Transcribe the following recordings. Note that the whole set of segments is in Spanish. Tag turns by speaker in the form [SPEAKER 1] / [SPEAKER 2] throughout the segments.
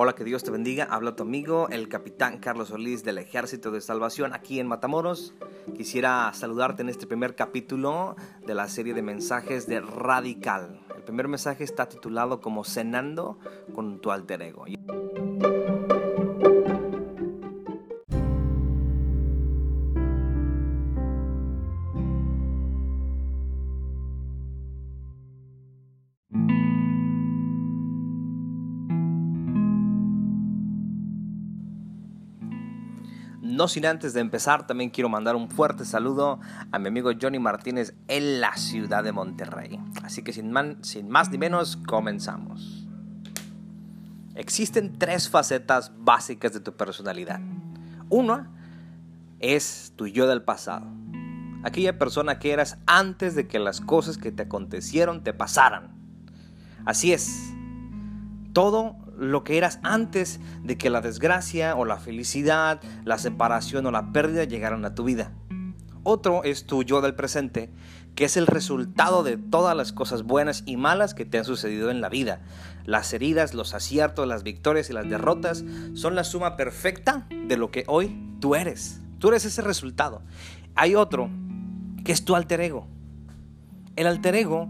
[SPEAKER 1] Hola, que Dios te bendiga. Habla tu amigo, el capitán Carlos Solís del Ejército de Salvación aquí en Matamoros. Quisiera saludarte en este primer capítulo de la serie de mensajes de Radical. El primer mensaje está titulado como Cenando con tu alter ego. No sin antes de empezar, también quiero mandar un fuerte saludo a mi amigo Johnny Martínez en la ciudad de Monterrey. Así que sin, sin más ni menos, comenzamos. Existen tres facetas básicas de tu personalidad. Una es tu yo del pasado. Aquella persona que eras antes de que las cosas que te acontecieron te pasaran. Así es. Todo lo que eras antes de que la desgracia o la felicidad, la separación o la pérdida llegaran a tu vida. Otro es tu yo del presente, que es el resultado de todas las cosas buenas y malas que te han sucedido en la vida. Las heridas, los aciertos, las victorias y las derrotas son la suma perfecta de lo que hoy tú eres. Tú eres ese resultado. Hay otro que es tu alter ego. El alter ego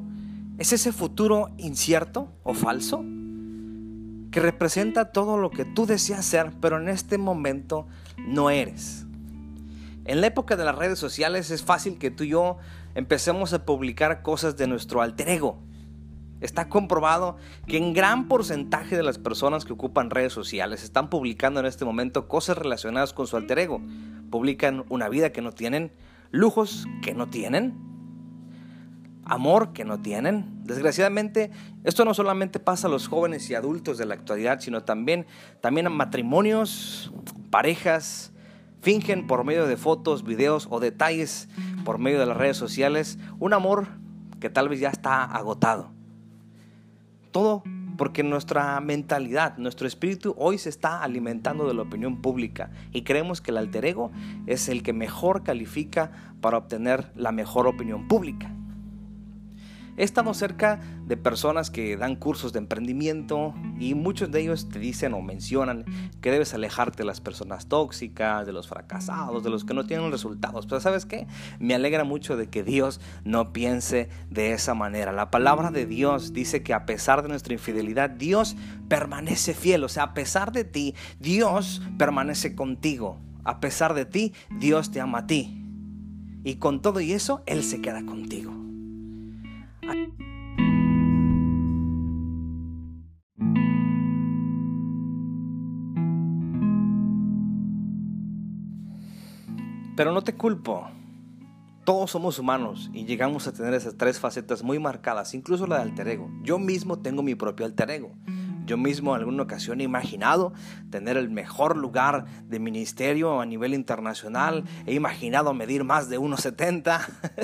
[SPEAKER 1] es ese futuro incierto o falso que representa todo lo que tú deseas ser, pero en este momento no eres. En la época de las redes sociales es fácil que tú y yo empecemos a publicar cosas de nuestro alter ego. Está comprobado que en gran porcentaje de las personas que ocupan redes sociales están publicando en este momento cosas relacionadas con su alter ego. Publican una vida que no tienen, lujos que no tienen, amor que no tienen. Desgraciadamente, esto no solamente pasa a los jóvenes y adultos de la actualidad, sino también, también a matrimonios, parejas, fingen por medio de fotos, videos o detalles por medio de las redes sociales un amor que tal vez ya está agotado. Todo porque nuestra mentalidad, nuestro espíritu hoy se está alimentando de la opinión pública y creemos que el alter ego es el que mejor califica para obtener la mejor opinión pública. Estamos cerca de personas que dan cursos de emprendimiento y muchos de ellos te dicen o mencionan que debes alejarte de las personas tóxicas, de los fracasados, de los que no tienen resultados. Pero sabes qué? Me alegra mucho de que Dios no piense de esa manera. La palabra de Dios dice que a pesar de nuestra infidelidad, Dios permanece fiel. O sea, a pesar de ti, Dios permanece contigo. A pesar de ti, Dios te ama a ti. Y con todo y eso, Él se queda contigo. Pero no te culpo. Todos somos humanos y llegamos a tener esas tres facetas muy marcadas, incluso la de alter ego. Yo mismo tengo mi propio alter ego. Yo mismo en alguna ocasión he imaginado tener el mejor lugar de ministerio a nivel internacional. He imaginado medir más de 1,70.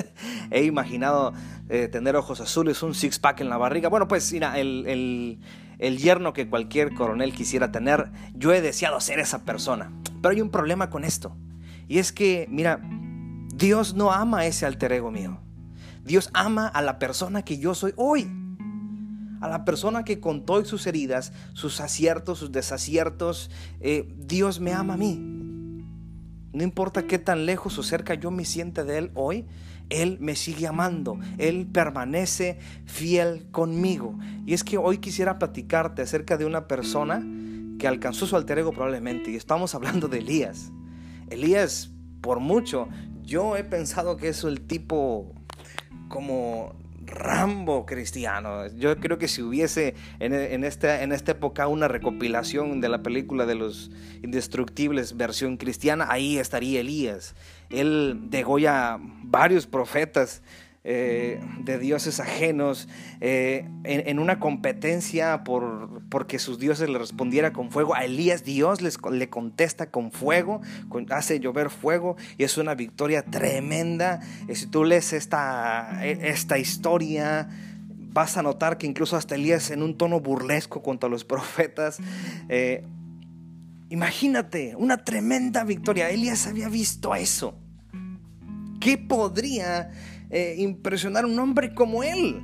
[SPEAKER 1] he imaginado eh, tener ojos azules, un six-pack en la barriga. Bueno, pues mira, el, el, el yerno que cualquier coronel quisiera tener, yo he deseado ser esa persona. Pero hay un problema con esto. Y es que, mira, Dios no ama ese alter ego mío. Dios ama a la persona que yo soy hoy. A la persona que con todas sus heridas, sus aciertos, sus desaciertos, eh, Dios me ama a mí. No importa qué tan lejos o cerca yo me siente de Él hoy, Él me sigue amando. Él permanece fiel conmigo. Y es que hoy quisiera platicarte acerca de una persona que alcanzó su alter ego probablemente. Y estamos hablando de Elías. Elías, por mucho, yo he pensado que es el tipo como Rambo cristiano. Yo creo que si hubiese en, esta, en esta época una recopilación de la película de los indestructibles versión cristiana, ahí estaría Elías. Él degolla varios profetas eh, de dioses ajenos, eh, en, una competencia por, porque sus dioses le respondiera con fuego. A Elías Dios les, le contesta con fuego, hace llover fuego y es una victoria tremenda. Y si tú lees esta, esta historia, vas a notar que incluso hasta Elías en un tono burlesco contra los profetas. Eh, imagínate, una tremenda victoria. Elías había visto eso. ¿Qué podría eh, impresionar a un hombre como él.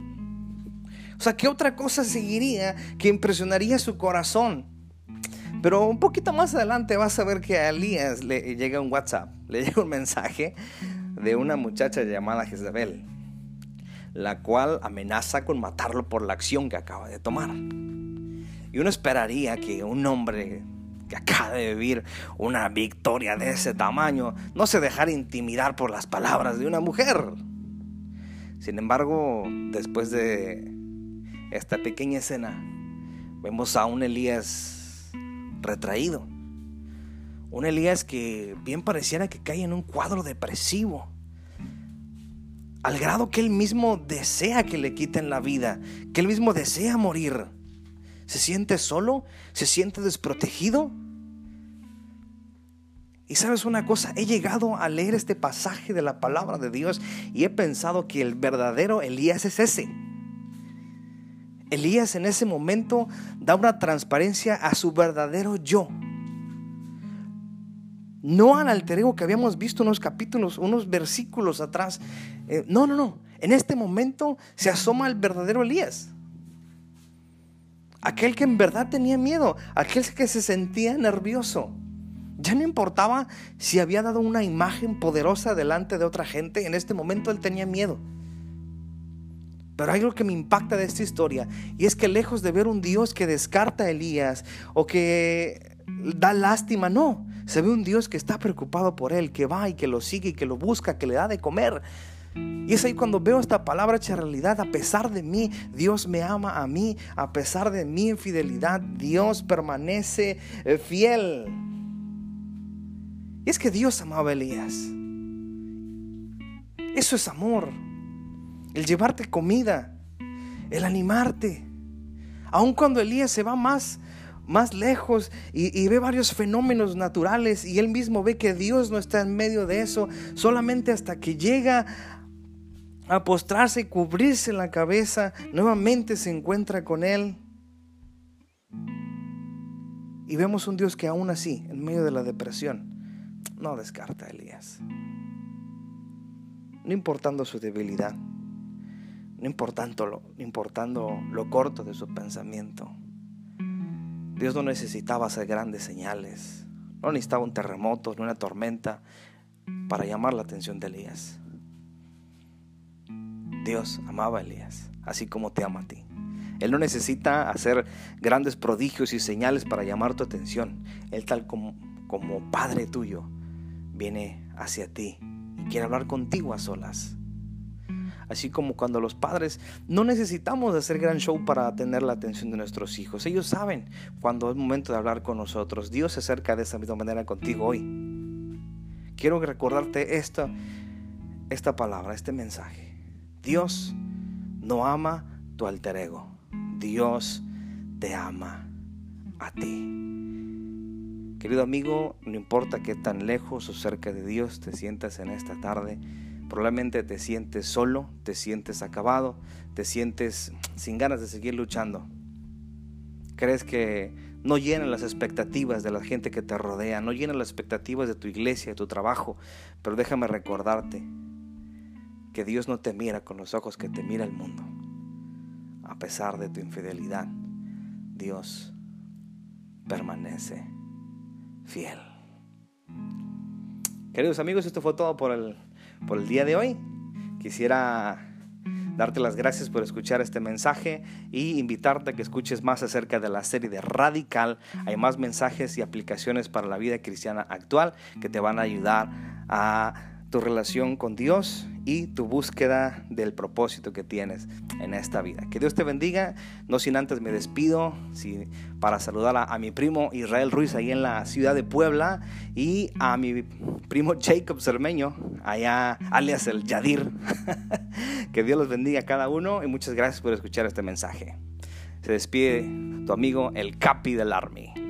[SPEAKER 1] O sea, ¿qué otra cosa seguiría que impresionaría su corazón? Pero un poquito más adelante vas a ver que a Elías le llega un WhatsApp, le llega un mensaje de una muchacha llamada Jezebel, la cual amenaza con matarlo por la acción que acaba de tomar. Y uno esperaría que un hombre que acaba de vivir una victoria de ese tamaño no se dejara intimidar por las palabras de una mujer. Sin embargo, después de esta pequeña escena, vemos a un Elías retraído. Un Elías que bien pareciera que cae en un cuadro depresivo. Al grado que él mismo desea que le quiten la vida, que él mismo desea morir. ¿Se siente solo? ¿Se siente desprotegido? Y sabes una cosa, he llegado a leer este pasaje de la palabra de Dios y he pensado que el verdadero Elías es ese. Elías en ese momento da una transparencia a su verdadero yo. No al alter ego que habíamos visto unos capítulos, unos versículos atrás. Eh, no, no, no. En este momento se asoma el verdadero Elías. Aquel que en verdad tenía miedo, aquel que se sentía nervioso. Ya no importaba si había dado una imagen poderosa delante de otra gente, en este momento él tenía miedo. Pero hay algo que me impacta de esta historia y es que lejos de ver un Dios que descarta a Elías o que da lástima, no, se ve un Dios que está preocupado por él, que va y que lo sigue y que lo busca, que le da de comer. Y es ahí cuando veo esta palabra hecha realidad. A pesar de mí, Dios me ama a mí. A pesar de mi infidelidad, Dios permanece eh, fiel. Y es que Dios amaba a Elías. Eso es amor. El llevarte comida. El animarte. Aun cuando Elías se va más, más lejos y, y, ve varios fenómenos naturales y él mismo ve que Dios no está en medio de eso, solamente hasta que llega a postrarse y cubrirse la cabeza, nuevamente se encuentra con Él. Y vemos un Dios que aún así, en medio de la depresión, no descarta a Elías. No importando su debilidad, no importando lo, no importando lo corto de su pensamiento. Dios no necesitaba hacer grandes señales, no necesitaba un terremoto ni una tormenta para llamar la atención de Elías. Dios amaba a Elías, así como te ama a ti. Él no necesita hacer grandes prodigios y señales para llamar tu atención. Él tal como, como Padre tuyo viene hacia ti y quiere hablar contigo a solas. Así como cuando los padres no necesitamos hacer gran show para tener la atención de nuestros hijos. Ellos saben cuando es momento de hablar con nosotros. Dios se acerca de esa misma manera contigo hoy. Quiero recordarte esta, esta palabra, este mensaje. Dios no ama tu alter ego. Dios te ama a ti. Querido amigo, no importa qué tan lejos o cerca de Dios te sientas en esta tarde, probablemente te sientes solo, te sientes acabado, te sientes sin ganas de seguir luchando. Crees que no llenan las expectativas de la gente que te rodea, no llenan las expectativas de tu iglesia, de tu trabajo, pero déjame recordarte que Dios no te mira con los ojos que te mira el mundo. A pesar de tu infidelidad, Dios permanece fiel. Queridos amigos, esto fue todo por el, por el día de hoy. Quisiera darte las gracias por escuchar este mensaje y invitarte a que escuches más acerca de la serie de Radical. Hay más mensajes y aplicaciones para la vida cristiana actual que te van a ayudar a tu relación con Dios y tu búsqueda del propósito que tienes en esta vida. Que Dios te bendiga. No sin antes me despido para saludar a, mi primo Israel Ruiz ahí en la ciudad de Puebla y a mi primo Jacob Cermeño allá alias el Yadir. que Dios los bendiga a cada uno y muchas gracias por escuchar este mensaje. Se despide tu amigo el Capi del Army.